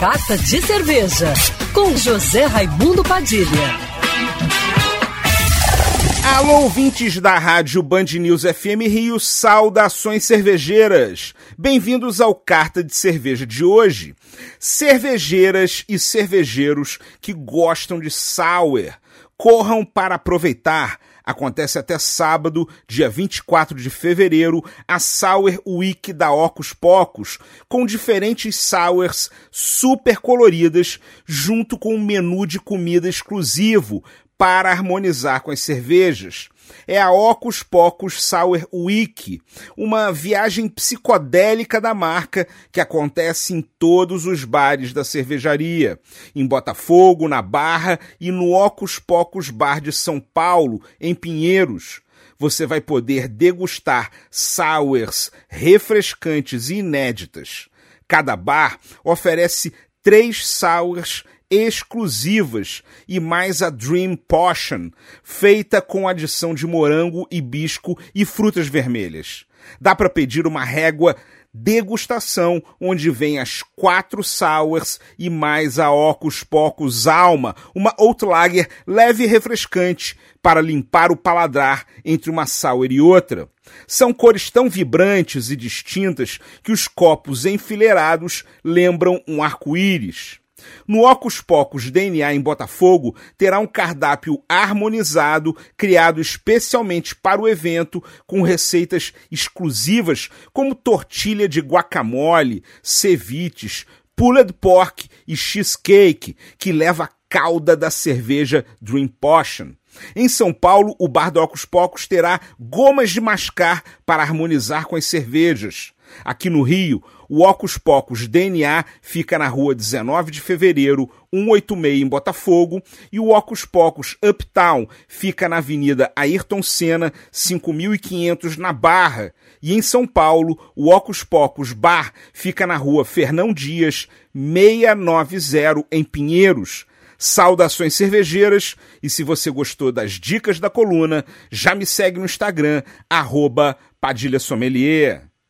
Carta de Cerveja, com José Raimundo Padilha. Alô, ouvintes da rádio Band News FM Rio, saudações cervejeiras. Bem-vindos ao Carta de Cerveja de hoje. Cervejeiras e cervejeiros que gostam de sour, corram para aproveitar Acontece até sábado, dia 24 de fevereiro, a Sour Week da Ocus Pocos, com diferentes sours super coloridas, junto com um menu de comida exclusivo para harmonizar com as cervejas é a Ocus Pocus Sour Week, uma viagem psicodélica da marca que acontece em todos os bares da cervejaria, em Botafogo, na Barra e no Ocus Pocus Bar de São Paulo, em Pinheiros você vai poder degustar sours refrescantes e inéditas. Cada bar oferece três sours exclusivas e mais a Dream Potion, feita com adição de morango, hibisco e frutas vermelhas. Dá para pedir uma régua degustação, onde vem as quatro sours e mais a Ocus Pocus Alma, uma Outlager leve e refrescante para limpar o paladar entre uma sour e outra. São cores tão vibrantes e distintas que os copos enfileirados lembram um arco-íris. No Ocus Pocos DNA em Botafogo terá um cardápio harmonizado, criado especialmente para o evento, com receitas exclusivas como tortilha de guacamole, ceviches, pulled pork e cheesecake, que leva cauda da cerveja Dream Potion. Em São Paulo, o bar do Ocus Pocos terá gomas de mascar para harmonizar com as cervejas. Aqui no Rio, o Ocus Pocos DNA fica na rua 19 de fevereiro, 186 em Botafogo, e o Ocus Pocos Uptown fica na Avenida Ayrton Senna, 5500 na Barra. E em São Paulo, o Ocus Pocos Bar fica na rua Fernão Dias, 690 em Pinheiros. Saudações cervejeiras e se você gostou das dicas da coluna, já me segue no Instagram, arroba Padilha Sommelier.